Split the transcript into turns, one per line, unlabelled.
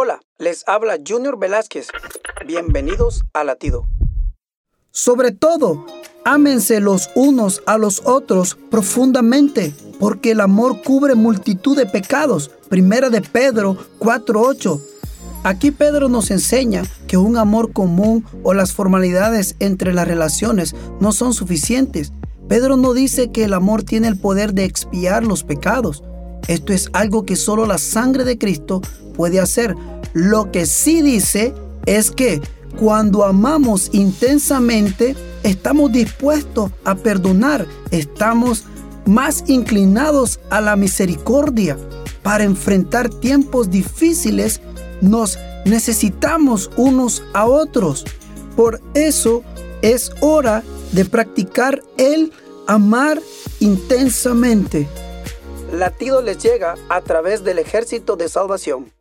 Hola, les habla Junior Velázquez. Bienvenidos a Latido.
Sobre todo, ámense los unos a los otros profundamente, porque el amor cubre multitud de pecados. Primera de Pedro 4:8. Aquí Pedro nos enseña que un amor común o las formalidades entre las relaciones no son suficientes. Pedro no dice que el amor tiene el poder de expiar los pecados. Esto es algo que solo la sangre de Cristo puede hacer. Lo que sí dice es que cuando amamos intensamente, estamos dispuestos a perdonar, estamos más inclinados a la misericordia. Para enfrentar tiempos difíciles, nos necesitamos unos a otros. Por eso es hora de practicar el amar intensamente.
Latido les llega a través del ejército de salvación.